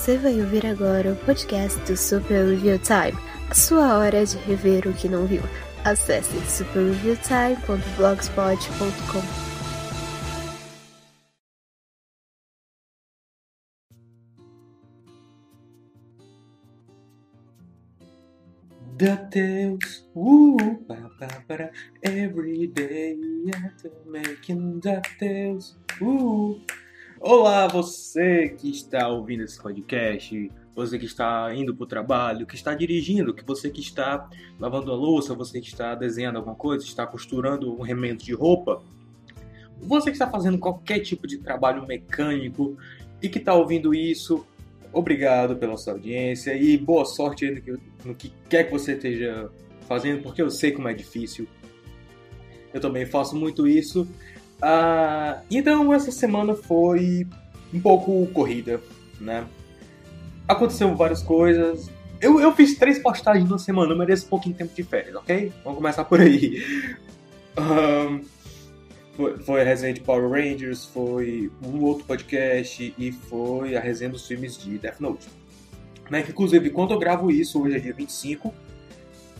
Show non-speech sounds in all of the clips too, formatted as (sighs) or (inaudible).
Você vai ouvir agora o podcast do Super Review Time, a sua hora de rever o que não viu. Acesse superreviewtime.blogspot.com. DuckTales, uh, ba, ba, ba, every day after making DuckTales, uh. Olá, você que está ouvindo esse podcast, você que está indo para o trabalho, que está dirigindo, que você que está lavando a louça, você que está desenhando alguma coisa, está costurando um remendo de roupa, você que está fazendo qualquer tipo de trabalho mecânico e que está ouvindo isso, obrigado pela sua audiência e boa sorte no que, no que quer que você esteja fazendo, porque eu sei como é difícil. Eu também faço muito isso. Ah, então essa semana foi um pouco corrida, né? Aconteceu várias coisas. Eu, eu fiz três postagens na semana, eu mereço um pouquinho de tempo de férias, ok? Vamos começar por aí. (laughs) Um, foi, foi, a resenha de Power Rangers, foi um outro podcast e foi a resenha dos filmes de Death Note. Né? Inclusive, quando eu gravo isso, hoje é dia 25,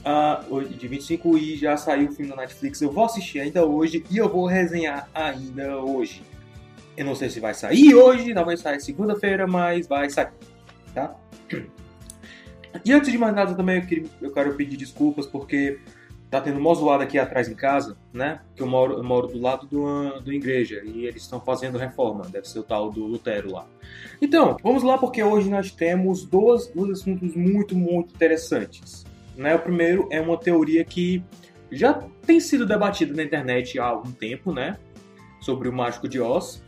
uh, de 25 e já saiu o filme na Netflix, eu vou assistir ainda hoje e eu vou resenhar ainda hoje. Eu não sei se vai sair hoje, não vai sair segunda-feira, mas vai sair, tá? E antes de mais nada também eu, quero pedir desculpas porque tá tendo uma zoada aqui atrás em casa, né? Que eu moro, eu moro do lado do, do igreja e eles estão fazendo reforma, deve ser o tal do Lutero lá. Então, vamos lá porque hoje nós temos dois, dois assuntos muito, muito interessantes. Né? O primeiro é uma teoria que já tem sido debatida na internet há algum tempo, né? Sobre o Mágico de Oz.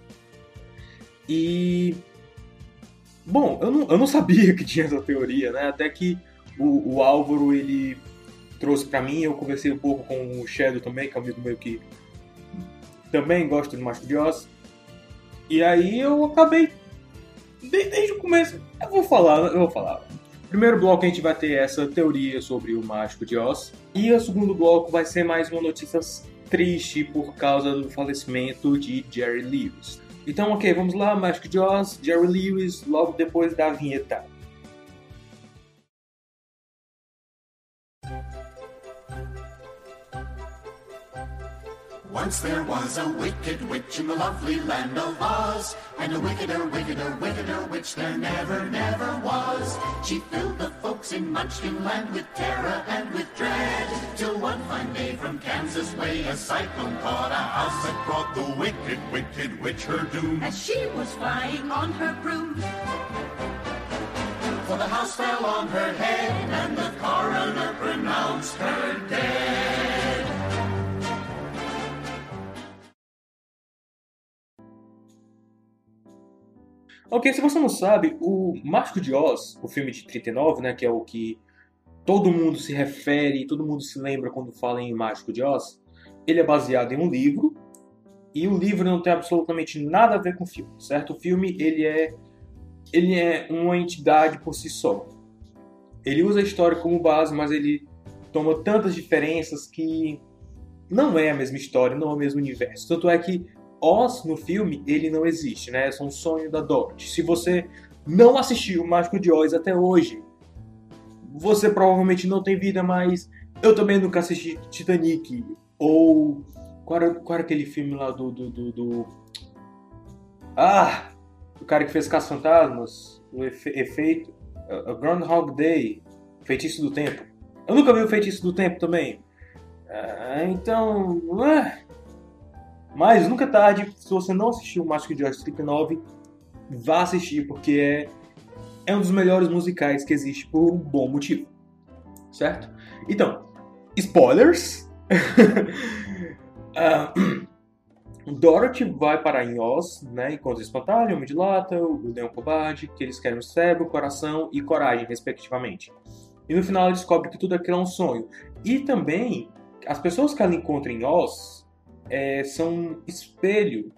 E. Bom, eu não, eu não (laughs) sabia que tinha essa teoria, né? Até que o, o Álvaro ele trouxe para mim. Eu conversei um pouco com o Shadow também, que é um amigo meu que também gosta do Mágico de Oz. E aí eu acabei. Desde o começo. Eu vou falar, eu vou falar. Primeiro bloco a gente vai ter essa teoria sobre o Mágico de Oz. E o segundo bloco vai ser mais uma notícia triste por causa do falecimento de Jerry Lewis. Então, ok, vamos lá, Mágico de Oz, Jerry Lewis, logo depois da vinheta. Once there was a wicked witch in the lovely land of Oz, and a wickeder, wickeder, wickeder witch there never, never was. She filled the folks in Munchkin land with terror and with dread, till one fine day from Kansas way a cyclone caught a house that brought the wicked, wicked witch her doom. As she was flying on her broom. For the house fell on her head, and the coroner pronounced her Ok, se você não sabe, o Mágico de Oz, o filme de 39, né, que é o que todo mundo se refere, todo mundo se lembra quando fala em Mágico de Oz, ele é baseado em um livro, e o livro não tem absolutamente nada a ver com o filme, certo? O filme, ele é, ele é uma entidade por si só. Ele usa a história como base, mas ele toma tantas diferenças que não é a mesma história, não é o mesmo universo. Tanto é que Oz no filme, ele não existe, né? É um sonho da Dorothy. Se você não assistiu o Mágico de Oz até hoje, você provavelmente não tem vida, mas eu também nunca assisti Titanic. Ou. Qual era, qual era aquele filme lá do, do, do, do. Ah! O cara que fez Caça Fantasmas, o efe, efeito. A Groundhog Day, Feitiço do Tempo. Eu nunca vi o Feitiço do Tempo também. Ah, então. Ah, mas nunca é tarde, se você não assistiu o Mágico de Oz 39, vá assistir, porque é, é um dos melhores musicais que existe por um bom motivo. Certo? Então, spoilers! uh, (laughs) (clears throat) Dorothy vai parar em Oz, né, encontra Espantalho, o Homem de o Leão Cobarde, que eles querem o cérebro, coração e coragem, respectivamente. E no final ela descobre que tudo aquilo é um sonho. E também, as pessoas que ela encontra em Oz, é, são espelho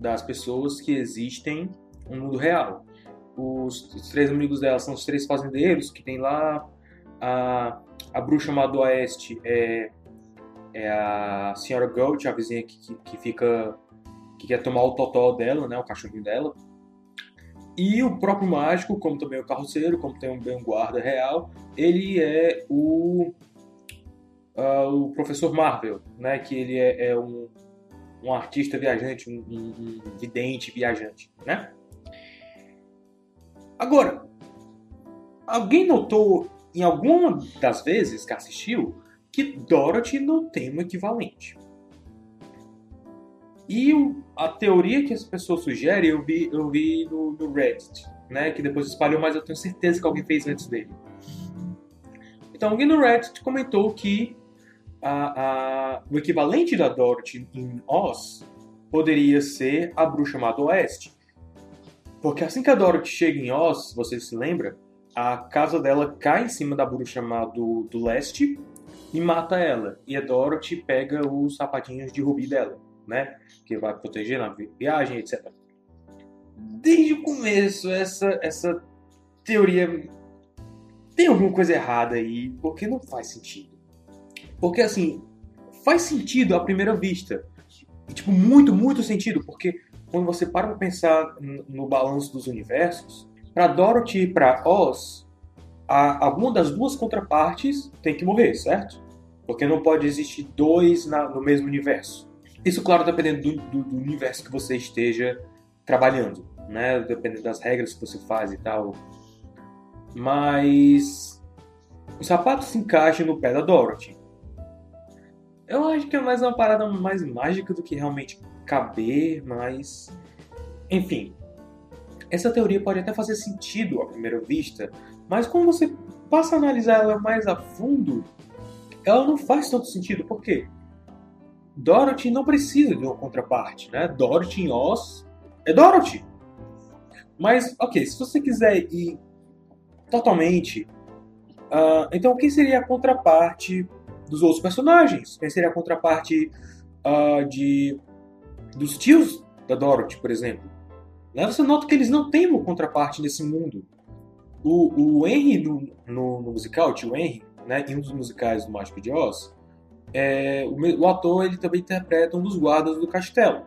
das pessoas que existem no mundo real. Os, os, três amigos dela são os três fazendeiros que tem lá a, a bruxa má do oeste é, é a senhora Gold, a vizinha que, que, que, fica que quer tomar o totó dela, né, o cachorrinho dela. E o próprio mágico, como também o carroceiro, como tem um, um guarda real, ele é o, uh, o professor Marvel, né? Que ele é, é um, um artista viajante, um, um, um vidente viajante, né? Agora, alguém notou em alguma das vezes que assistiu que Dorothy não tem um equivalente. E a teoria que as pessoas sugerem, eu vi, eu vi no, no, Reddit, né? Que depois espalhou, mas eu tenho certeza que alguém fez antes dele. Então, alguém no Reddit comentou que a, a, o equivalente da Dorothy em Oz poderia ser a bruxa má Oeste. Porque assim que a Dorothy chega em Oz, você se lembra, a casa dela cai em cima da bruxa má do, do Leste e mata ela. E a Dorothy pega os sapatinhos de rubi dela né? Que vai proteger na viagem, etc. Desde o começo, essa, essa teoria tem alguma coisa errada aí, porque não faz sentido. Porque, assim, faz sentido à primeira vista. E, tipo, muito, muito sentido, porque quando você para pra pensar no balanço dos universos, para Dorothy e para Oz, a, alguma das duas contrapartes tem que morrer, certo? Porque não pode existir dois na, no mesmo universo. Isso, claro, dependendo do, do, do, universo que você esteja trabalhando, né? Dependendo das regras que você faz e tal. Mas o sapato se encaixa no pé da Dorothy. Eu acho que é mais uma parada mais mágica do que realmente caber, mas. Enfim. Essa teoria pode até fazer sentido à primeira vista, mas quando você passa a analisar ela mais a fundo, ela não faz tanto sentido. Por quê? Dorothy não precisa de uma contraparte, né? Dorothy em Oz é Dorothy. Mas, ok, se você quiser ir totalmente. Uh, então, quem seria a contraparte dos outros personagens? Quem seria a contraparte uh, de dos tios da Dorothy, por exemplo? Né? Você nota que eles não têm uma contraparte nesse mundo. O, o Henry no, no, no musical, o tio Henry, né, em um dos musicais do Mágico de Oz, é, o, o, ator ele também interpreta um dos guardas do castelo.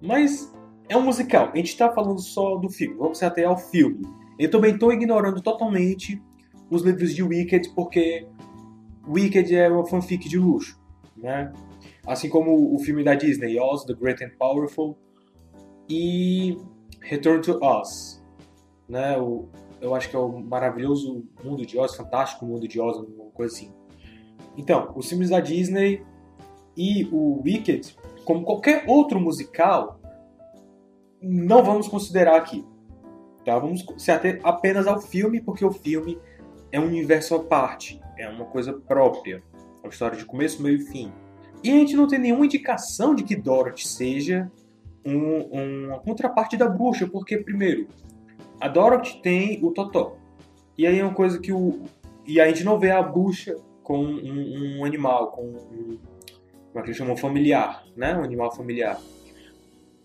Mas é um musical, a gente está falando só do filme, vamos até ao filme. Eu também estou ignorando totalmente os livros de Wicked, porque Wicked é uma fanfic de luxo, né? Assim como o filme da Disney, Oz, The Great and Powerful, e Return to Oz, né? O, eu acho que é o maravilhoso mundo de Oz, fantástico mundo de Oz, uma coisa assim. Então, os filmes da Disney e o Wicked, como qualquer outro musical, não vamos considerar aqui. Tá? Vamos se ater apenas ao filme, porque o filme é um universo à parte, é uma coisa própria. É uma história de começo, meio e fim. E a gente não tem nenhuma indicação de que Dorothy seja um, uma contraparte da bruxa, porque, primeiro, a Dorothy tem o Totó. E aí é uma coisa que o. E a gente não vê a bruxa com um, um animal, com um, como é que eles chamam? Familiar, né? Um animal familiar.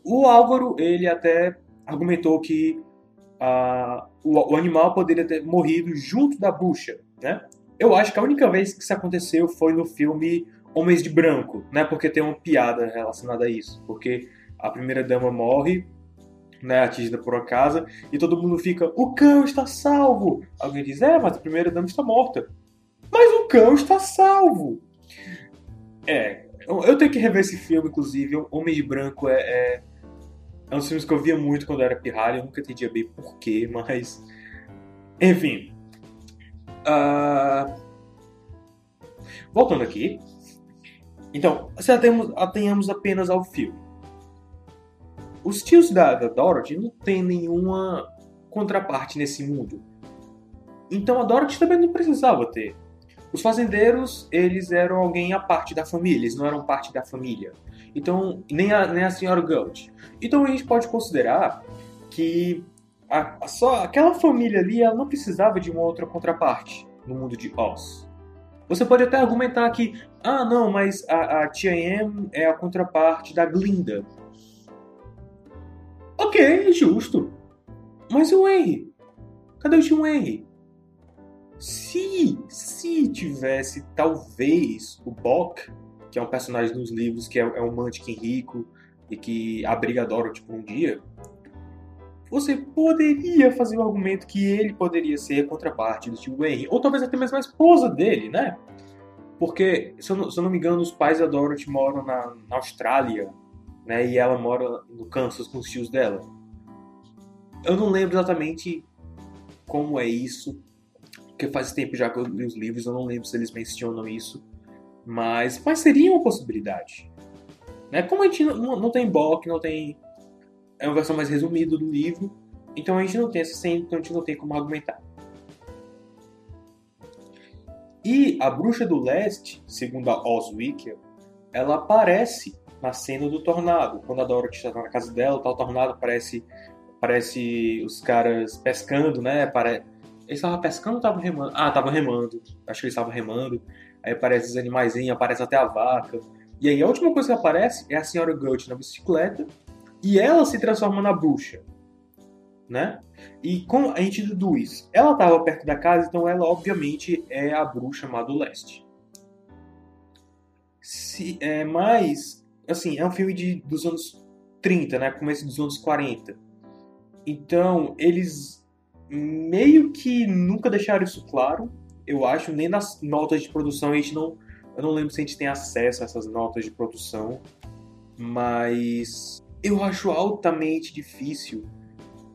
O Álvaro, ele até argumentou que uh, o, o, animal poderia ter morrido junto da bucha, né? Eu acho que a única vez que isso aconteceu foi no filme Homens de Branco, né? Porque tem uma piada relacionada a isso. Porque a primeira dama morre, né? Atingida por uma casa, e todo mundo fica, o cão está salvo! Alguém diz, é, mas a primeira dama está morta. Mas o cão está salvo. É, eu tenho que rever esse filme, inclusive. Homem de Branco é, é, é um filmes que eu via muito quando eu era pirralho. Eu nunca entendia bem porquê, mas. Enfim. Uh... Voltando aqui. Então, se atenhamos apenas ao filme. Os tios da, da Dorothy não tem nenhuma contraparte nesse mundo. Então a Dorothy também não precisava ter. Os fazendeiros, eles eram alguém à parte da família, eles não eram parte da família. Então, nem a, nem a senhora Gult. Então a gente pode considerar que a, só aquela família ali ela não precisava de uma outra contraparte no mundo de Oz. Você pode até argumentar que, ah, não, mas a, a tia Em é a contraparte da Glinda. Ok, justo. Mas o Henry? Cadê o tio Henry? Se, se tivesse talvez o Bock, que é um personagem dos livros que é, é um Mantiquin rico e que abriga Dorothy por um dia, você poderia fazer o argumento que ele poderia ser a contraparte do tio Henry, ou talvez até mesmo a esposa dele, né? Porque, se eu não, se eu não me engano, os pais da Dorothy moram na, na Austrália, né? E ela mora no Kansas com os tios dela. Eu não lembro exatamente como é isso, porque faz tempo já que eu li os livros, eu não lembro se eles mencionam isso. Mas, mas seria uma possibilidade. Né? Como a gente não, não tem Bock, não tem. É uma versão mais resumida do livro, então a gente não tem essa cena, então a gente não tem como argumentar. E a Bruxa do Leste, segundo a Oswickel, ela aparece na cena do tornado. Quando a Dorothy está na casa dela, tá, o tornado aparece, aparece os caras pescando, né? Apare... Eles estavam pescando ou estavam remando? Ah, estavam remando. Acho que eles estavam remando. Aí aparece os animaizinhos, aparece até a vaca. E aí a última coisa que aparece é a senhora Guts na bicicleta e ela se transforma na bruxa. Né? E como a gente deduz, ela estava perto da casa, então ela obviamente é a bruxa má do leste. Se, é, mas, assim, é um filme de, dos anos 30, né? Começo dos anos 40. Então, eles meio que nunca deixaram isso claro eu acho, nem nas notas de produção a gente não. Eu não lembro se a gente tem acesso a essas notas de produção, mas eu acho altamente difícil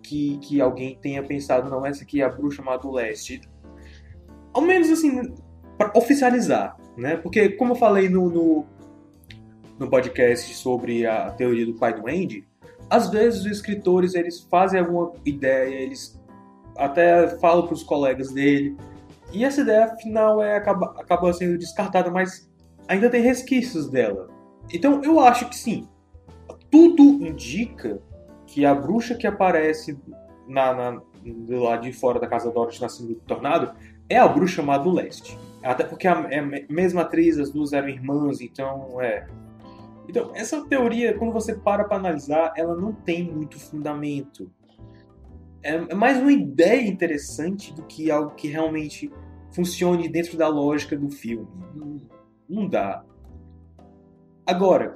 que, que alguém tenha pensado, não, essa aqui é a bruxa do leste. Ao menos assim, para oficializar, né? Porque, como eu falei no, no, no podcast sobre a teoria do pai do Andy, às vezes os escritores eles fazem alguma ideia, eles até falam para os colegas dele, e essa ideia final é, acaba, acaba sendo descartada, mas ainda tem resquícios dela. Então eu acho que sim. Tudo indica que a bruxa que aparece na, na, do lado de fora da casa Dorothy na cena do tornado é a bruxa chamada do leste. Até porque a, é a mesma atriz, as duas eram irmãs, então é. Então, essa teoria, quando você para para analisar, ela não tem muito fundamento é, é mais uma ideia interessante do que algo que realmente funcione dentro da lógica do filme. Não, não dá. Agora,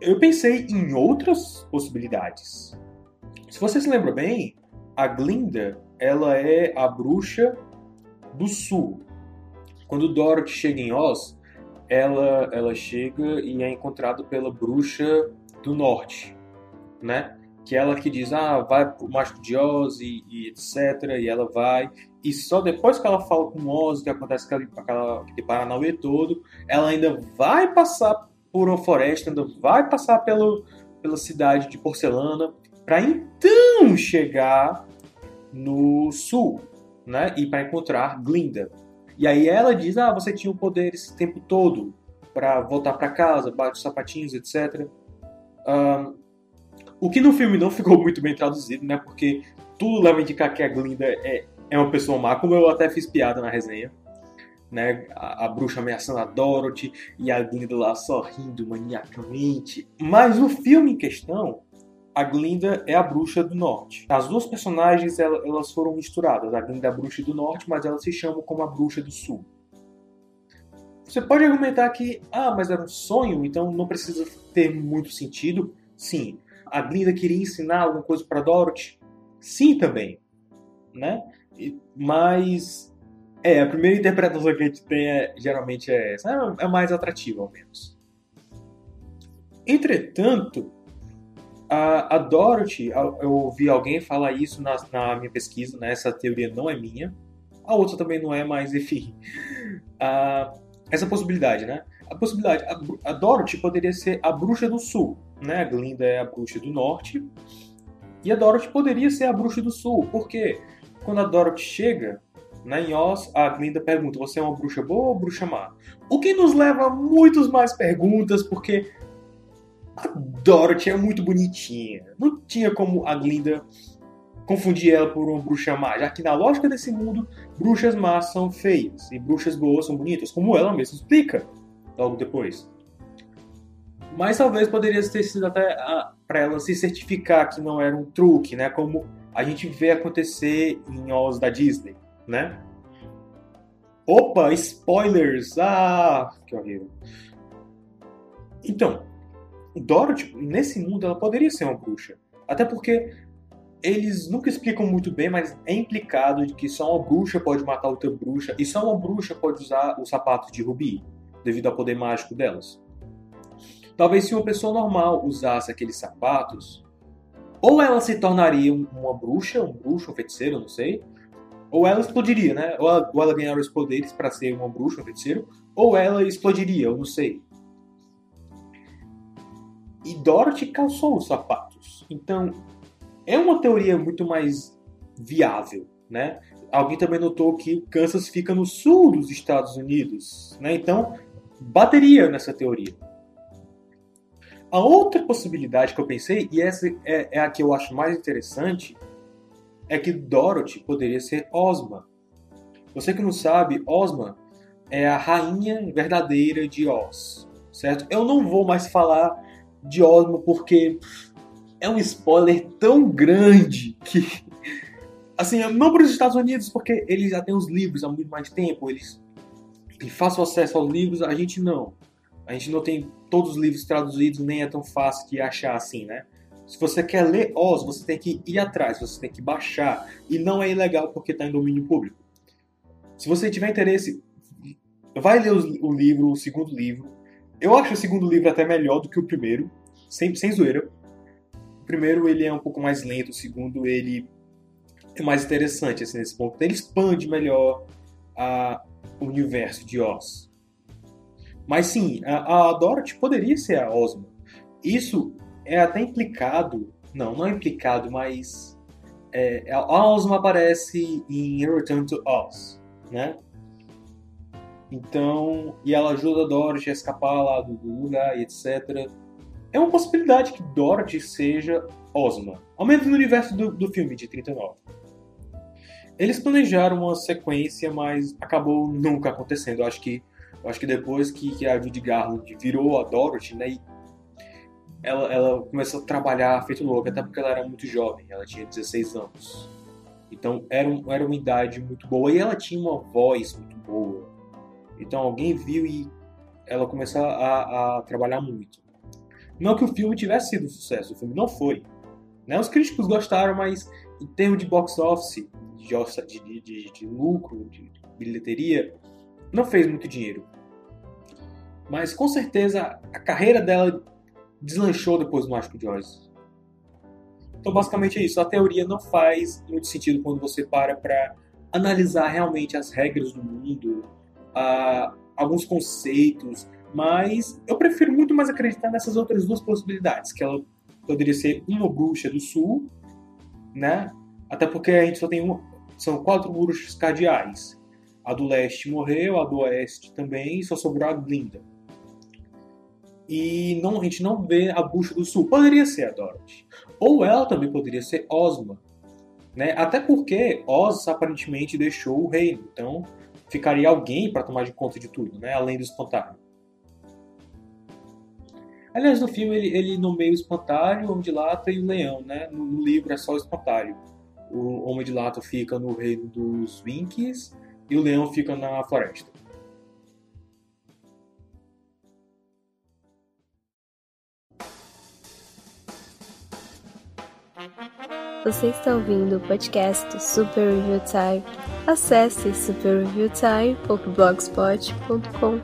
eu pensei em outras possibilidades. Se você se lembra bem, a Glinda ela é a bruxa do sul. Quando Dorothy chega em Oz, ela, ela chega e é encontrada pela bruxa do norte, né? Que ela que diz, ah, vai pro Mágico de Oz e, e, etc, e ela vai, e só depois que ela fala com Oz, que acontece aquele, aquela, aquele Paranauê todo, ela ainda vai passar por uma floresta, ainda vai passar pelo, pela cidade de Porcelana, para então chegar no sul, né, e para encontrar Glinda. E aí ela diz, ah, você tinha o poder esse tempo todo para voltar para casa, bate os sapatinhos, etc. Um, o que no filme não ficou muito bem traduzido, né? Porque tudo leva a indicar que a Glinda é, é uma pessoa má, como eu até fiz piada na resenha. Né? A, a bruxa ameaçando a Dorothy e a Glinda lá sorrindo maniacamente. Mas no filme em questão, a Glinda é a bruxa do norte. As duas personagens elas foram misturadas. A Glinda é a bruxa do norte, mas elas se chamam como a bruxa do sul. Você pode argumentar que, ah, mas era um sonho, então não precisa ter muito sentido. Sim, a Glinda queria ensinar alguma coisa para Dorothy? Sim, também, né? Mas é a primeira interpretação que a gente tem é, geralmente é essa, é, é mais atrativa ao menos. Entretanto, a, a Dorothy, eu ouvi alguém falar isso na, na, minha pesquisa, né? essa teoria não é minha, a outra também não é, mas enfim. (laughs) essa possibilidade, né? A possibilidade, a, a Dorothy poderia ser a bruxa do sul, né? A Glinda é a bruxa do norte. E a Dorothy poderia ser a bruxa do sul. porque Quando a Dorothy chega né, em Oz, a Glinda pergunta: Você é uma bruxa boa ou bruxa má? O que nos leva a muitas mais perguntas, porque a Dorothy é muito bonitinha. Não tinha como a Glinda confundir ela por uma bruxa má, já que na lógica desse mundo, bruxas más são feias e bruxas boas são bonitas, como ela mesma explica logo depois. Mas talvez poderia ter sido até ah, para ela se certificar que não era um truque, né? Como a gente vê acontecer em Oz da Disney, né? Opa, spoilers! Ah, que horrível. Então, Dorothy, nesse mundo, ela poderia ser uma bruxa. Até porque eles nunca explicam muito bem, mas é implicado de que só uma bruxa pode matar outra bruxa e só uma bruxa pode usar os sapatos de rubi, devido ao poder mágico delas. Talvez se uma pessoa normal usasse aqueles sapatos, ou ela se tornaria uma bruxa, um bruxo, um feiticeiro, não sei, ou ela explodiria, né? Ou ela, ou ela ganharia os poderes para ser uma bruxa, um feiticeiro, ou ela explodiria, eu não sei. E Dorothy calçou os sapatos. Então, é uma teoria muito mais viável, né? Alguém também notou que Kansas fica no sul dos Estados Unidos, né? Então, bateria nessa teoria. A outra possibilidade que eu pensei, e essa é, é a que eu acho mais interessante, é que Dorothy poderia ser Ozma. Você que não sabe, Ozma é a rainha verdadeira de Oz, certo? Eu não vou mais falar de Ozma porque é um spoiler tão grande que (laughs) assim, não para os Estados Unidos porque eles já têm os livros há muito mais tempo, eles têm fácil acesso aos livros, a gente não. A gente não tem todos os livros traduzidos, nem é tão fácil de achar assim, né? Se você quer ler Oz, você tem que ir atrás, você tem que baixar. E não é ilegal porque está em domínio público. Se você tiver interesse, vai ler o livro, o segundo livro. Eu acho o segundo livro até melhor do que o primeiro, sem, sem zoeira. O primeiro ele é um pouco mais lento, o segundo ele é mais interessante assim, nesse ponto. Ele expande melhor a, o universo de Oz. Mas sim, a, a Dorothy poderia ser a Ozma. Isso é até implicado, não, não é implicado, mas é, a Ozma aparece em Return to Oz, né? Então, e ela ajuda a Dorothy a escapar lá do, do lugar e etc. É uma possibilidade que Dorothy seja Ozma, ao menos no universo do, do filme de 39. Eles planejaram uma sequência, mas acabou nunca acontecendo. Eu acho que eu acho que depois que, que a Judy Garland virou a Dorothy, né, ela, ela começou a trabalhar feito louca, até porque ela era muito jovem, ela tinha 16 anos. Então era, um, era uma idade muito boa e ela tinha uma voz muito boa. Então alguém viu e ela começou a, a trabalhar muito. Não que o filme tivesse sido um sucesso, o filme não foi. Né? Os críticos gostaram, mas em termos de box office, de, de, de, de lucro, de bilheteria, não fez muito dinheiro. Mas com certeza a carreira dela deslanchou depois do Mágico de Oz. Então basicamente é isso. A teoria não faz muito sentido quando você para para analisar realmente as regras do mundo, uh, alguns conceitos, mas eu prefiro muito mais acreditar nessas outras duas possibilidades, que ela poderia ser uma bruxa do sul, né? Até porque a gente só tem uma, são quatro bruxas cardeais. A do leste morreu, a do oeste também, só sobrou a Glinda e não, a gente não vê a Bucha do Sul. Poderia ser a Dorothy. Ou ela também poderia ser Ozma. Né? Até porque Oz aparentemente deixou o reino. Então ficaria alguém para tomar de conta de tudo, né? além do espantalho. Aliás, no filme ele, ele nomeia o espantalho, o Homem de Lata e o Leão. Né? No, no livro é só o espantalho. O Homem de Lata fica no reino dos Winkies e o Leão fica na floresta. Você está ouvindo o podcast Super Review Time. Acesse superreviewtime.blogspot.com.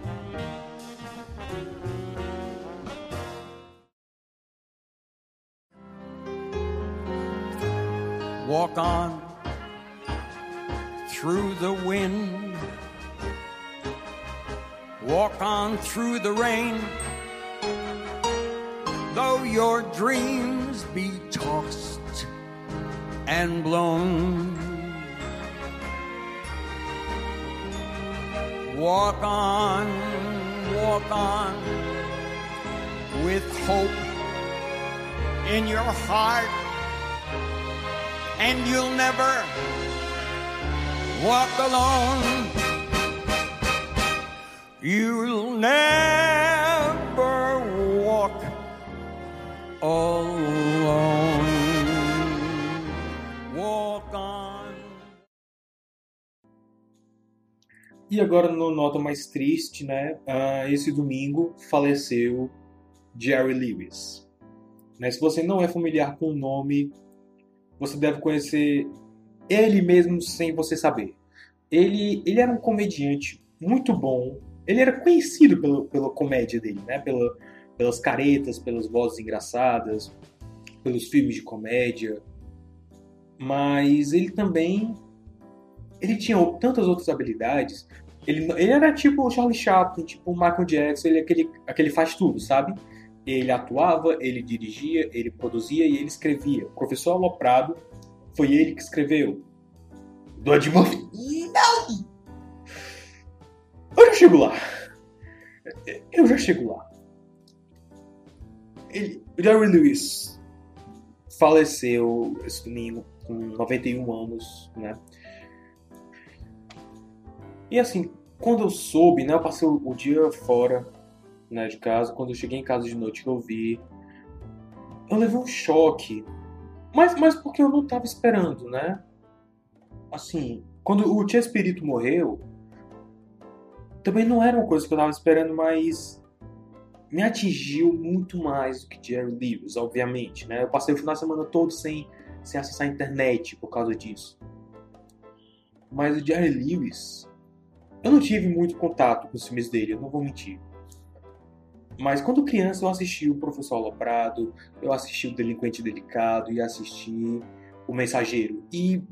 Walk on through the wind. Walk on through the rain. Though your dreams be and blown. Walk on, walk on with hope in your heart, and you'll never walk alone. You'll never walk alone. E agora, no nota mais triste, né? Uh, esse domingo faleceu Jerry Lewis. Né, se você não é familiar com o nome, você deve conhecer ele mesmo sem você saber. Ele, ele era um comediante muito bom. Ele era conhecido pelo, pela comédia dele, né? Pela, pelas caretas, pelas vozes engraçadas, pelos filmes de comédia. Mas ele também ele tinha tantas outras habilidades. Ele, ele era tipo o Charlie Chaplin, tipo o Michael Jackson, ele é aquele, aquele faz tudo, sabe? Ele atuava, ele dirigia, ele produzia e ele escrevia. O professor Aloprado foi ele que escreveu. Do Ed Murphy? Não! Eu já chego lá. Eu já chego lá. Ele, Jerry Lewis faleceu esse domingo com 91 anos, né? E assim, quando eu soube, né, eu passei o, dia fora, né, de casa, quando eu cheguei em casa de noite que eu vi, eu levei um choque. Mas, mas porque eu não estava esperando, né? Assim, quando o Tia Espírito morreu, também não era uma coisa que eu estava esperando, mas me atingiu muito mais do que Jerry Lewis, obviamente, né? Eu passei o final de semana todo sem, sem acessar a internet por causa disso. Mas o Jerry Lewis, eu não tive muito contato com os filmes dele, eu não vou mentir. Mas quando criança eu assisti o Professor Aloprado, eu assisti o Delinquente Delicado e assisti o Mensageiro. E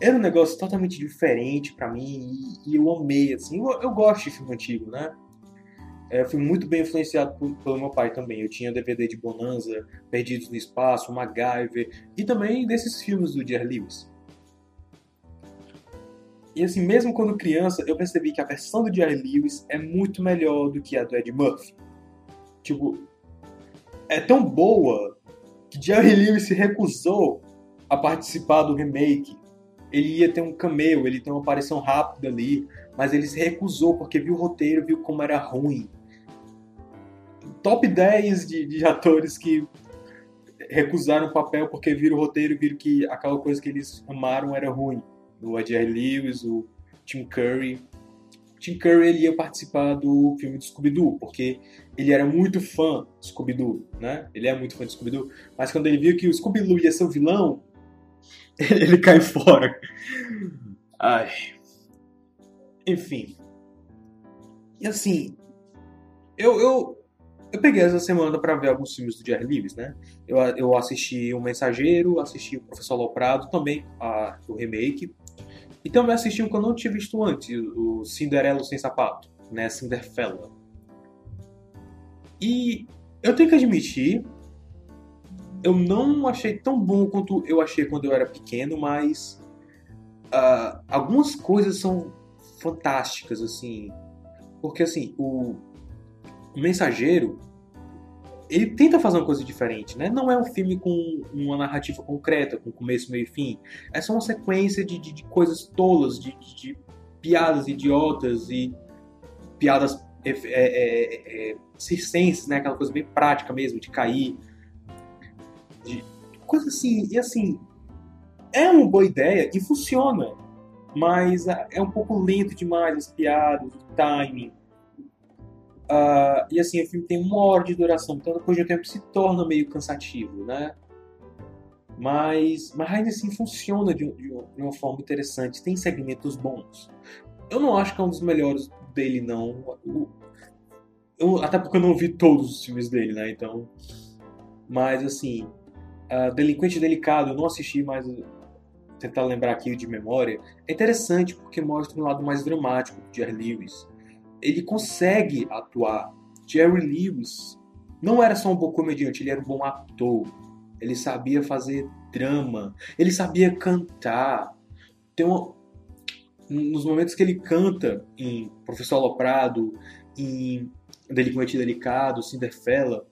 era um negócio totalmente diferente para mim e, eu amei, assim. Eu, eu, gosto de filme antigo, né? É, eu fui muito bem influenciado por, pelo meu pai também. Eu tinha DVD de Bonanza, Perdidos no Espaço, MacGyver e também desses filmes do Jerry Lewis. E assim, mesmo quando criança, eu percebi que a versão do Jerry Lewis é muito melhor do que a do Ed Murphy. Tipo, é tão boa que Jerry Lewis se recusou a participar do remake. Ele ia ter um cameo, ele tem uma aparição rápida ali, mas ele se recusou porque viu o roteiro, viu como era ruim. Top 10 de, de atores que recusaram o papel porque viram o roteiro viram que aquela coisa que eles amaram era ruim o Ed Lewis, o Tim Curry. Tim Curry ele ia participar do filme do Scooby-Doo, porque ele era muito fã do Scooby-Doo, né? Ele é muito fã do Scooby-Doo, mas quando ele viu que o Scooby-Doo ia ser o vilão, (laughs) ele cai fora. Ai. Enfim. E assim, eu, eu, eu peguei essa semana para ver alguns filmes do Jerry Lewis, né? Eu, eu assisti O Mensageiro, assisti O Professor Loprado, também a, o remake. E também assisti um que eu não tinha visto antes, o Cinderela Sem Sapato, né? Cinderfella. E eu tenho que admitir, eu não achei tão bom quanto eu achei quando eu era pequeno, mas uh, algumas coisas são fantásticas, assim. Porque, assim, o Mensageiro, ele tenta fazer uma coisa diferente, né? Não é um filme com uma narrativa concreta, com começo, meio e fim. É só uma sequência de, de, de coisas tolas, de, de, piadas idiotas e piadas é, é, é, é, circenses, né? Aquela coisa bem prática mesmo, de cair. De coisa assim. E assim, é uma boa ideia e funciona. Mas é um pouco lento demais as piadas, o timing. Uh, e assim, o filme tem uma hora de duração, então depois de um tempo se torna meio cansativo, né? Mas, mas ainda assim funciona de, de, uma forma interessante, tem segmentos bons. Eu não acho que é um dos melhores dele, não. Eu, eu, até porque eu não vi todos os filmes dele, né? Então. Mas assim, uh, Delinquente Delicado, eu não assisti, mas tentar lembrar aqui de memória. É interessante porque mostra um lado mais dramático de Jerry Lewis ele consegue atuar. Jerry Lewis não era só um bom comediante, ele era um bom ator. Ele sabia fazer drama, ele sabia cantar. Tem uma... Nos momentos que ele canta em Professor Aloprado, em Delinquente Delicado, Cinderfella,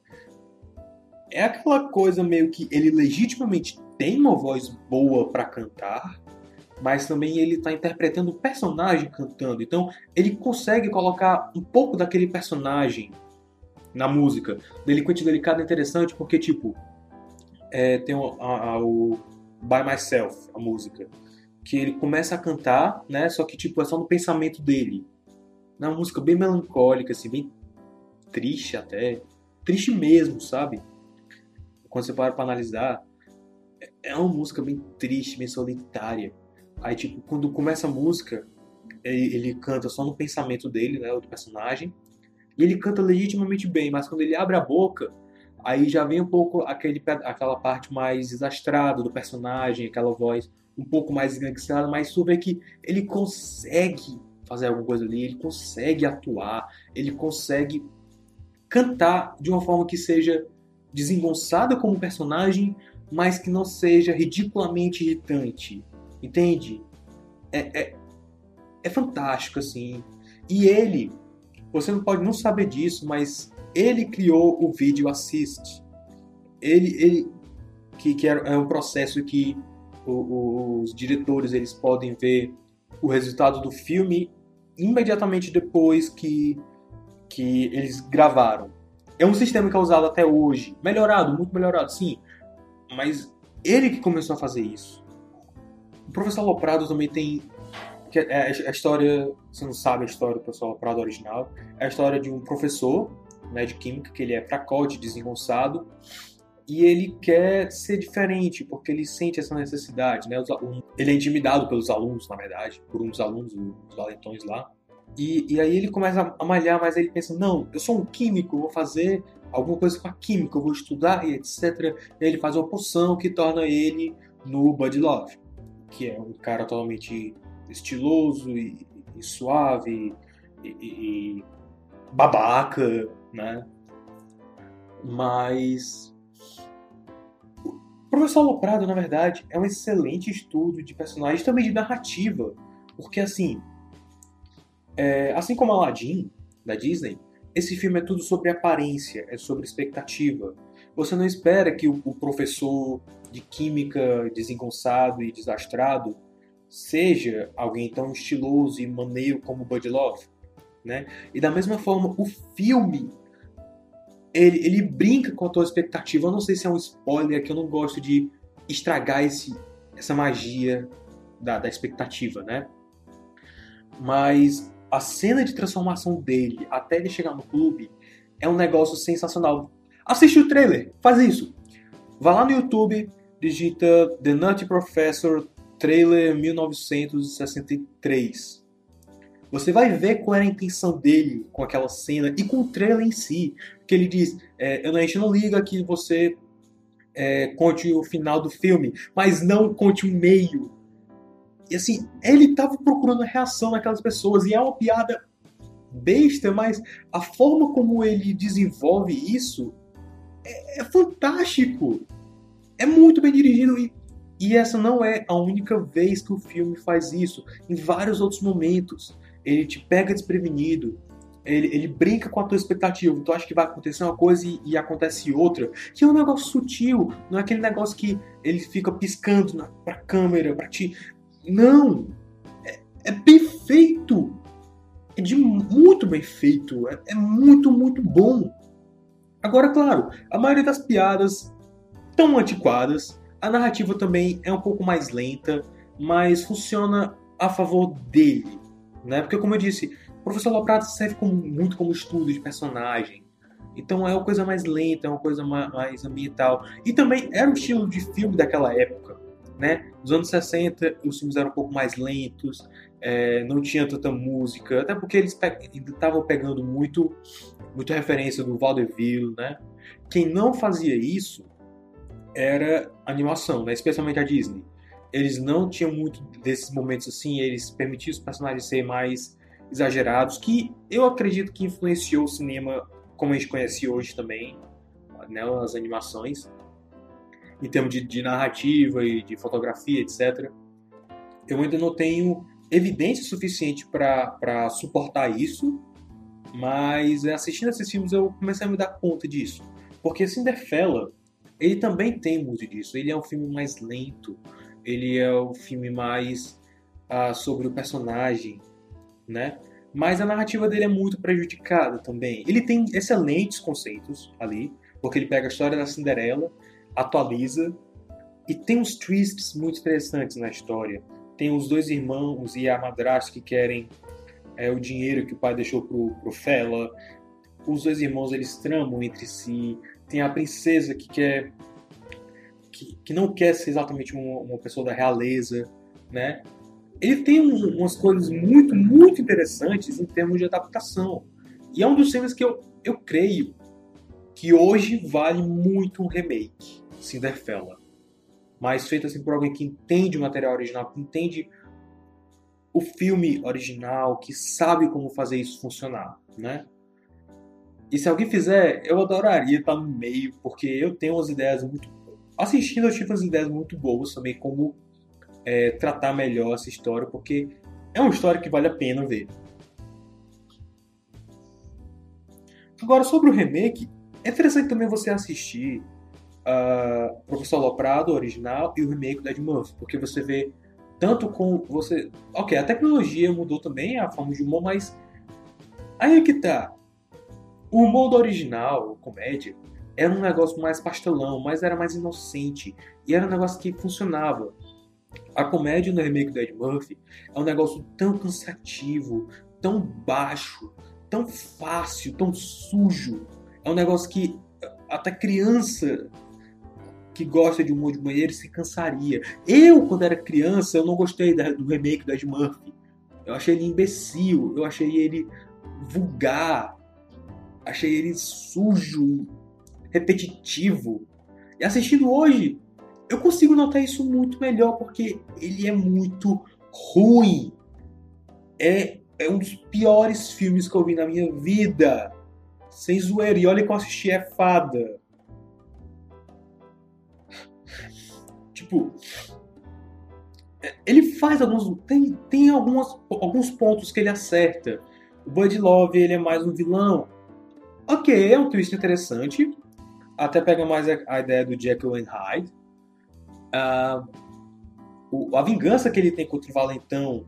é aquela coisa meio que ele legitimamente tem uma voz boa para cantar, mas também ele está interpretando o personagem cantando. Então ele consegue colocar um pouco daquele personagem na música. Delinquente Delicado é interessante porque, tipo, é, tem o, a, a, o By Myself, a música, que ele começa a cantar, né? Só que, tipo, é só no pensamento dele. É uma música bem melancólica, assim, bem triste até. Triste mesmo, sabe? Quando você para pra analisar é uma música bem triste, bem solitária. Aí, tipo, quando começa a música, ele, canta só no pensamento dele, né, do personagem, e ele canta legitimamente bem, mas quando ele abre a boca, aí já vem um pouco aquele, aquela parte mais desastrada do personagem, aquela voz um pouco mais enganguestrada, mas tu vê que ele consegue fazer alguma coisa ali, ele consegue atuar, ele consegue cantar de uma forma que seja desengonçada como personagem, mas que não seja ridiculamente irritante. Entende? É, é, é fantástico, assim. E ele, você não pode não saber disso, mas ele criou o Video Assist. Ele, ele que, que é um processo que os diretores eles podem ver o resultado do filme imediatamente depois que, que eles gravaram. É um sistema que é usado até hoje, melhorado, muito melhorado, sim, mas ele que começou a fazer isso. O professor Loprado também tem que é a história, você não sabe a história do professor Loprado original, é a história de um professor né, de química que ele é fracote, desengonçado, e ele quer ser diferente, porque ele sente essa necessidade, né? Ele é intimidado pelos alunos, na verdade, por dos alunos, os valentões lá. E, e aí ele começa a malhar, mas ele pensa, não, eu sou um químico, vou fazer alguma coisa com a química, eu vou estudar e etc. E aí ele faz uma poção que torna ele no Bud Love, que é um cara totalmente estiloso e, e suave e, e, babaca, né? Mas o Professor Loprado, na verdade, é um excelente estudo de personagens, também de narrativa, porque assim, é, assim como Aladdin da Disney, esse filme é tudo sobre aparência, é sobre expectativa. Você não espera que o, o professor de química desengonçado e desastrado seja alguém tão estiloso e maneiro como Bud Love, né? E da mesma forma, o filme ele, ele brinca com a tua expectativa. Eu não sei se é um spoiler, que eu não gosto de estragar esse, essa magia da, da expectativa, né? Mas a cena de transformação dele até ele chegar no clube é um negócio sensacional. Assiste o trailer, faz isso. Vá lá no YouTube, digita The Nutty Professor Trailer 1963. Você vai ver qual era a intenção dele com aquela cena e com o trailer em si. Que ele diz: é, a gente não liga que você é, conte o final do filme, mas não conte o meio. E assim, ele estava procurando a reação daquelas pessoas e é uma piada besta, mas a forma como ele desenvolve isso é, é fantástico. É muito bem dirigido e, e essa não é a única vez que o filme faz isso. Em vários outros momentos ele te pega desprevenido, ele, ele, brinca com a tua expectativa. Tu acha que vai acontecer uma coisa e, e, acontece outra. Que é um negócio sutil, não é aquele negócio que ele fica piscando na, pra câmera, pra ti. Não! É, é bem feito! É de muito bem feito. É, é muito, muito bom. Agora, claro, a maioria das piadas tão antiquadas. A narrativa também é um pouco mais lenta, mas funciona a favor dele né? Porque, como eu disse, o Professor Loprado serve como, muito como estudo de personagem. Então é uma coisa mais lenta, é uma coisa mais ambiental. E também era o estilo de filme daquela época. Né? Nos anos 60, os filmes eram um pouco mais lentos, é, não tinha tanta música, até porque eles estavam pegando muito, muita referência do vaudeville. Né? Quem não fazia isso era animação, né? especialmente a Disney eles não tinham muito desses momentos assim, eles permitiam os personagens serem mais exagerados, que eu acredito que influenciou o cinema como a gente conhece hoje também, né, as animações, em termos de, de narrativa e de fotografia, etc. Eu ainda não tenho evidência suficiente para suportar isso, mas assistindo esses filmes eu comecei a me dar conta disso. Porque Cinderella, ele também tem muito disso. Ele é um filme mais lento, ele é o filme mais ah, sobre o personagem, né? Mas a narrativa dele é muito prejudicada também. Ele tem excelentes conceitos ali, porque ele pega a história da Cinderela, atualiza e tem uns twists muito interessantes na história. Tem os dois irmãos e a madrasta que querem é, o dinheiro que o pai deixou pro, pro Fela. Os dois irmãos eles tramam entre si. Tem a princesa que quer que, que não quer ser exatamente uma, uma pessoa da realeza, né? Ele tem um- umas coisas muito, muito interessantes em termos de adaptação. E é um dos filmes que eu, eu creio que hoje vale muito um remake, Cinderella. Mas feito assim por alguém que entende o material original, que entende o filme original, que sabe como fazer isso funcionar, né? E se alguém fizer, eu adoraria estar no meio, porque eu tenho umas ideias muito. Assistindo, eu tive umas ideias muito boas também, como é, tratar melhor essa história, porque é uma história que vale a pena ver. Agora, sobre o remake, é interessante também você assistir a Professor Loprado, original, e o remake do Ed Murphy, porque você vê tanto com você. Ok, a tecnologia mudou também a forma de humor, mas aí é que tá. O humor do original, comédia, era um negócio mais pastelão, mas era mais inocente. E era um negócio que funcionava. A comédia no remake do Ed Murphy é um negócio tão cansativo, tão baixo, tão fácil, tão sujo. É um negócio que até criança que gosta de humor de banheiro se cansaria. Eu, quando era criança, eu não gostei do remake do Ed Murphy. Eu achei ele imbecil, eu achei ele vulgar, achei ele sujo, repetitivo. E assistindo hoje, eu consigo notar isso muito melhor porque ele é muito ruim. É, é um dos piores filmes que eu vi na minha vida. Sem zoeira. E olha que eu assisti é fada. Tipo, ele faz alguns. Tem, tem algumas, alguns pontos que ele acerta. O Bud Love ele é mais um vilão. Ok, é um twist interessante. Até pega mais a, a ideia do Jekyll and Hyde. Ah, o- a vingança que ele tem contra o Valentão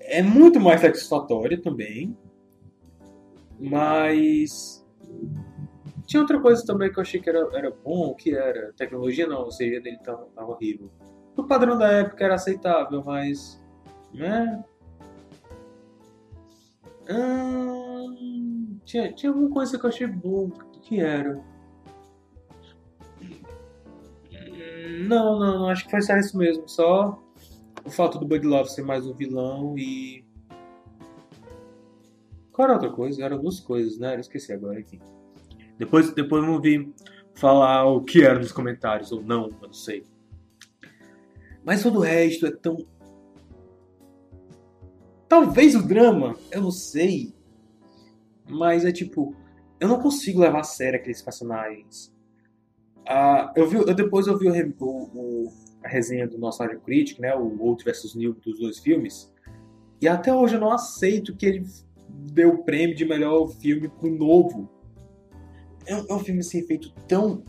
é muito mais satisfatória também. Mas. Tinha outra coisa também que eu achei que era, era bom, que era. Tecnologia não, o CG dele tava, tava horrível. O padrão da época era aceitável, mas. Né? Hum, tinha, tinha alguma coisa que eu achei bom. O que era? Não, não, não, acho que foi só isso mesmo. Só o fato do Bud Love ser mais um vilão e. Qual era outra coisa? Eram duas coisas, né? Eu esqueci agora, enfim. Depois, depois vamos vir falar o que era nos comentários, ou não, eu não sei. Mas todo o resto é tão. Talvez o drama, eu não sei. Mas é tipo. Eu não consigo levar a sério aqueles personagens. Ah, eu vi, eu depois eu vi o, o- a resenha do nosso Área Critic, né? O Old vs New dos dois filmes. E até hoje eu não aceito que ele deu o prêmio de melhor filme pro novo. É um, é um filme assim, feito tão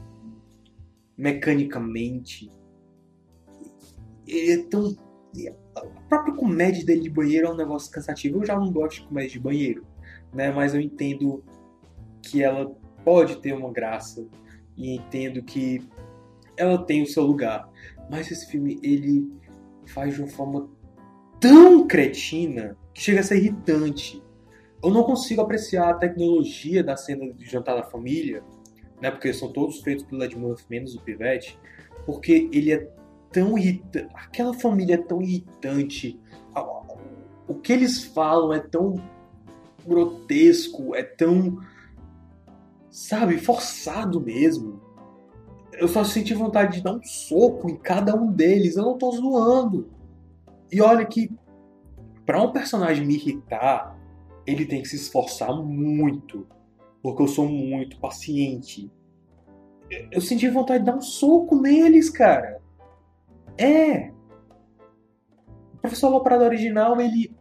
mecanicamente. É tão. A própria comédia dele de banheiro é um negócio cansativo. Eu já não gosto de comédia de banheiro, né? Mas eu entendo que ela pode ter uma graça e entendo que ela tem o seu lugar. Mas esse filme ele faz de uma forma tão cretina que chega a ser irritante. Eu não consigo apreciar a tecnologia da cena de jantar da família, né? Porque são todos feitos pelo Ed Murphy, menos o Pivete, porque ele é tão irritante. Aquela família é tão irritante. O que eles falam é tão grotesco, é tão. Sabe, forçado mesmo. Eu só senti vontade de dar um soco em cada um deles. Eu não tô zoando. E olha que, pra um personagem me irritar, ele tem que se esforçar muito. Porque eu sou muito paciente. Eu senti vontade de dar um soco neles, cara. É. O professor Loprado original, ele,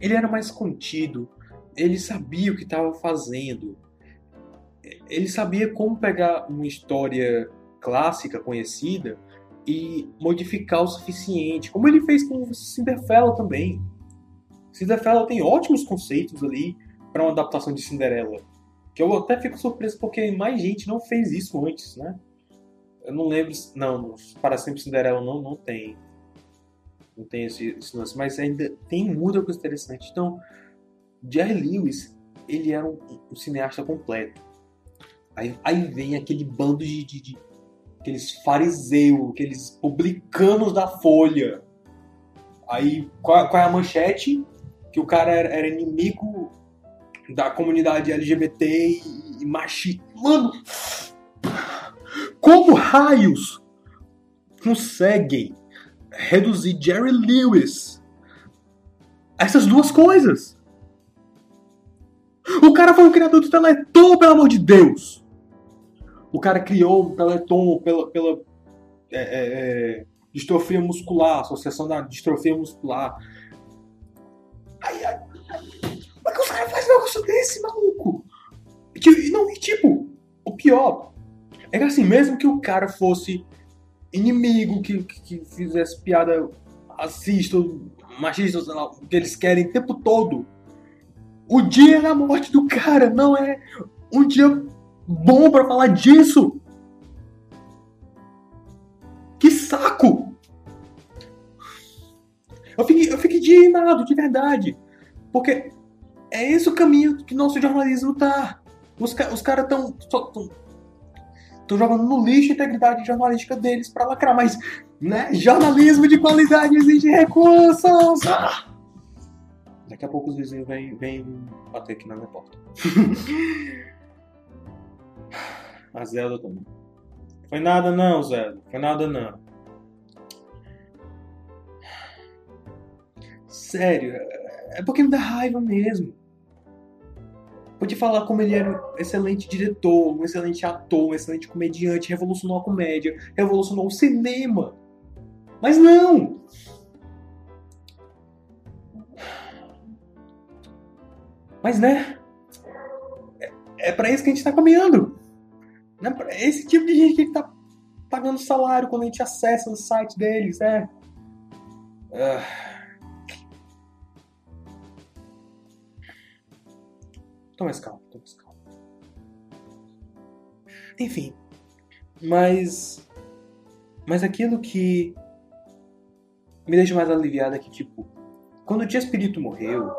ele era mais contido. Ele sabia o que estava fazendo. Ele sabia como pegar uma história clássica, conhecida, e modificar o suficiente. Como ele fez com Cinderella também. Cinderella tem ótimos conceitos ali para uma adaptação de Cinderela. Que eu até fico surpreso porque mais gente não fez isso antes, né? Eu não lembro. Não, para sempre Cinderela não, não tem. Não tem esse, esse lance. Mas ainda tem muita coisa interessante. Então, Jerry Lewis, ele era um, um cineasta completo. Aí, aí vem aquele bando de, de, de, aqueles fariseus, aqueles publicanos da Folha. Aí, qual, qual é a manchete? Que o cara era, era inimigo da comunidade LGBT e, e. Mano, como raios conseguem reduzir Jerry Lewis a essas duas coisas? O cara foi o criador do Teleton, pelo amor de Deus! O cara criou o Teleton pela, pela é, é, é, distrofia muscular, associação da distrofia muscular. Ai, ai, ai. Como é que os caras fazem um negócio desse, maluco? E não, e tipo, o pior é que assim, mesmo que o cara fosse inimigo, que, que, que fizesse piada racista, machista, sei lá, o que eles querem o tempo todo, o dia da morte do cara não é um dia bom pra falar disso. Que saco! Eu fiquei, eu fiquei indignado, de verdade. Porque é esse o caminho que nosso jornalismo tá. Os, os caras tão, tão, tão, tão jogando no lixo a integridade jornalística deles pra lacrar, mas, né? Jornalismo de qualidade exige recursos! Ah! Daqui a pouco os vizinhos vêm, vêm bater aqui na minha porta. (laughs) a Zelda também. Foi nada não, Zelda. Foi nada não. Sério, é porque me dá raiva mesmo. Pode falar como ele era um excelente diretor, um excelente ator, um excelente comediante, revolucionou a comédia, revolucionou o cinema. Mas não! Mas né? É, é para isso que a gente tá caminhando. Né? Pra esse tipo de gente que tá pagando salário quando a gente acessa o site deles, é. Ah. Toma mais calma, toma mais calma. Enfim. Mas. Mas aquilo que me deixa mais aliviado é que, tipo, quando o Tia Espírito morreu,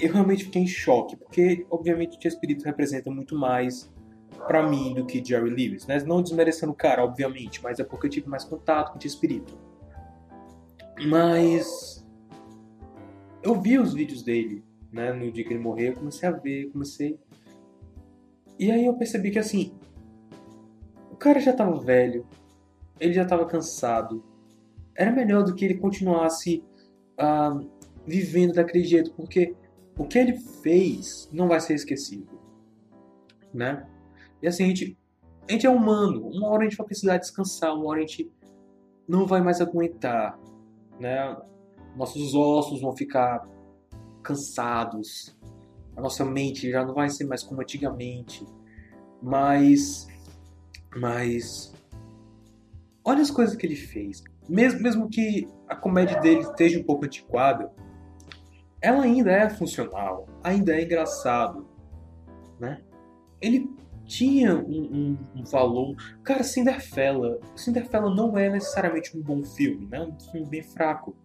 eu realmente fiquei em choque, porque, obviamente, o Tia Espírito representa muito mais pra mim do que Jerry Lewis, né? Não desmerecendo o cara, obviamente, mas é porque eu tive mais contato com Tia Espírito. Mas. Eu vi os vídeos dele, né? No dia que ele morreu, eu comecei a ver, comecei. E aí eu percebi que, assim. O cara já tava velho, ele já tava cansado. Era melhor do que ele continuasse ah, vivendo daquele jeito, porque o que ele fez não vai ser esquecido, né? E assim, a gente, a gente é humano, uma hora a gente vai precisar descansar, uma hora a gente não vai mais aguentar, né? Nossos ossos vão ficar cansados, a nossa mente já não vai ser mais como antigamente, mas, mas, olha as coisas que ele fez, mesmo, mesmo que a comédia dele esteja um pouco antiquada, ela ainda é funcional, ainda é engraçado, né? Ele tinha um, um, um valor. Cara, Cinderfella. Cinderfella não é necessariamente um bom filme, né? Um filme bem fraco.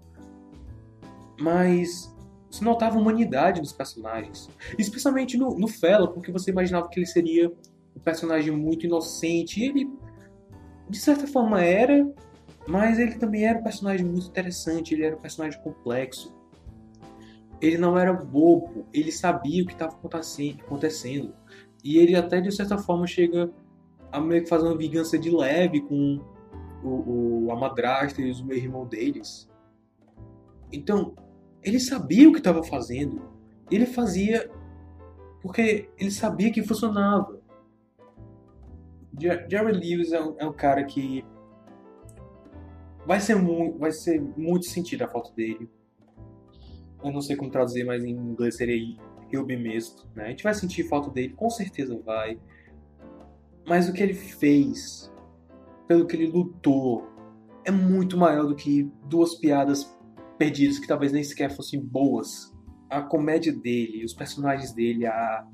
Mas você notava a humanidade dos personagens. Especialmente no, no Fella, porque você imaginava que ele seria um personagem muito inocente. E ele, de certa forma, era, mas ele também era um personagem muito interessante, ele era um personagem complexo. Ele não era bobo, ele sabia o que estava acontecendo. E ele até, de certa forma, chega a meio que fazer uma vingança de leve com o, o, a madrasta e o irmão deles. Então, ele sabia o que estava fazendo. Ele fazia porque ele sabia que funcionava. Jerry Lewis é um, é um cara que vai ser, vai ser muito sentido a foto dele. Eu não sei como traduzir, mas em inglês seria He'll be. Né? A gente vai sentir falta dele, com certeza vai. Mas o que ele fez, pelo que ele lutou, é muito maior do que duas piadas perdidas que talvez nem sequer fossem boas. A comédia dele, os personagens dele, a,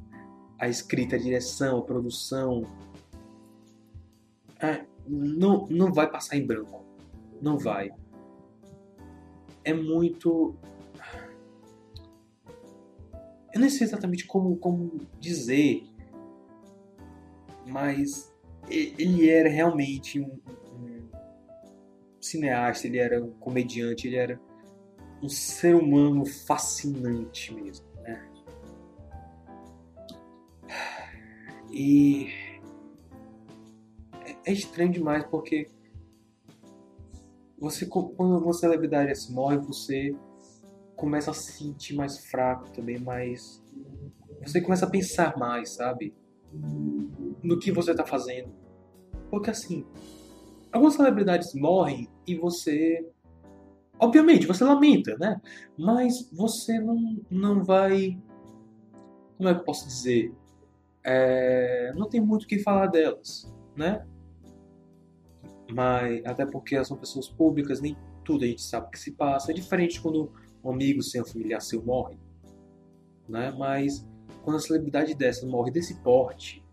a escrita, a direção, a produção. É, não, não vai passar em branco. Não vai. É muito. Eu nem sei exatamente como, como dizer, mas ele era realmente um, um cineasta, ele era um comediante, ele era um ser humano fascinante mesmo, né? E é, é estranho demais porque você quando uma celebridade se morre, você começa a se sentir mais fraco também, mais você começa a pensar mais, sabe? No que você tá fazendo. Porque assim, algumas celebridades morrem e você obviamente você lamenta, né? Mas você não não vai como é que eu posso dizer? É, não tem muito o que falar delas, né? Mas até porque elas são pessoas públicas, nem tudo a gente sabe o que se passa. É diferente quando um amigo seu, um familiar seu morre, né? Mas quando a celebridade dessa morre desse porte,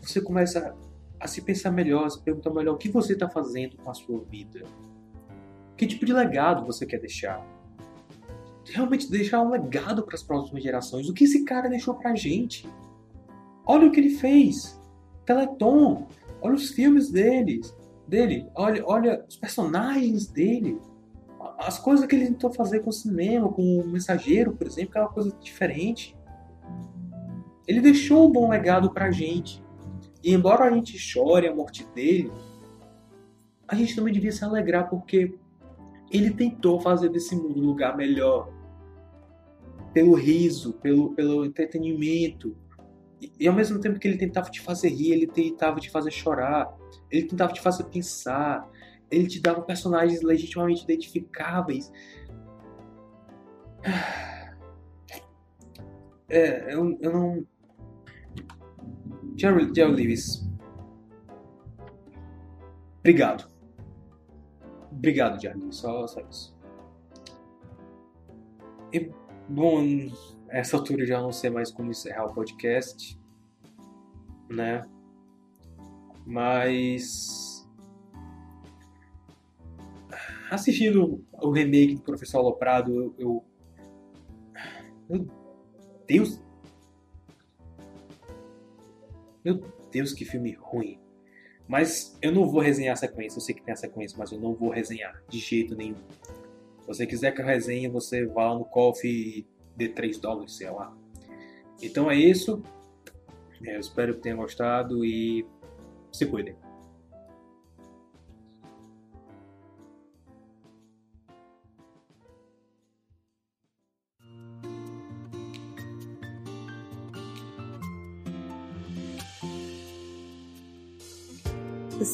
você começa a se pensar melhor, a se perguntar melhor o que você está fazendo com a sua vida. Que tipo de legado você quer deixar? Realmente deixar um legado para as próximas gerações. O que esse cara deixou pra gente? Olha o que ele fez. Teleton. Olha os filmes deles dele, olha, olha os personagens dele, as coisas que ele tentou fazer com o cinema, com o Mensageiro, por exemplo, que é uma coisa diferente. Ele deixou um bom legado pra gente. E embora a gente chore a morte dele, a gente também devia se alegrar porque ele tentou fazer desse mundo um lugar melhor. Pelo riso, pelo, pelo entretenimento, e, ao mesmo tempo que ele tentava te fazer rir, ele tentava te fazer chorar, ele tentava te fazer pensar, ele te dava personagens legitimamente identificáveis. (sighs) É, eu, eu não. Jerry, Jerry Lewis. Obrigado. Obrigado, Jerry. Só, só isso. E, bom, essa altura eu já não sei mais como encerrar o podcast, né? Mas assistindo o remake do Professor Aloprado, eu, eu meu Deus, meu Deus, que filme ruim. Mas eu não vou resenhar a sequência. Eu sei que tem a sequência, mas eu não vou resenhar de jeito nenhum. Se você quiser que eu resenhe, você vá no Coffee de 3 dólares, sei lá. Então é isso. É, eu espero que tenham gostado e se cuidem.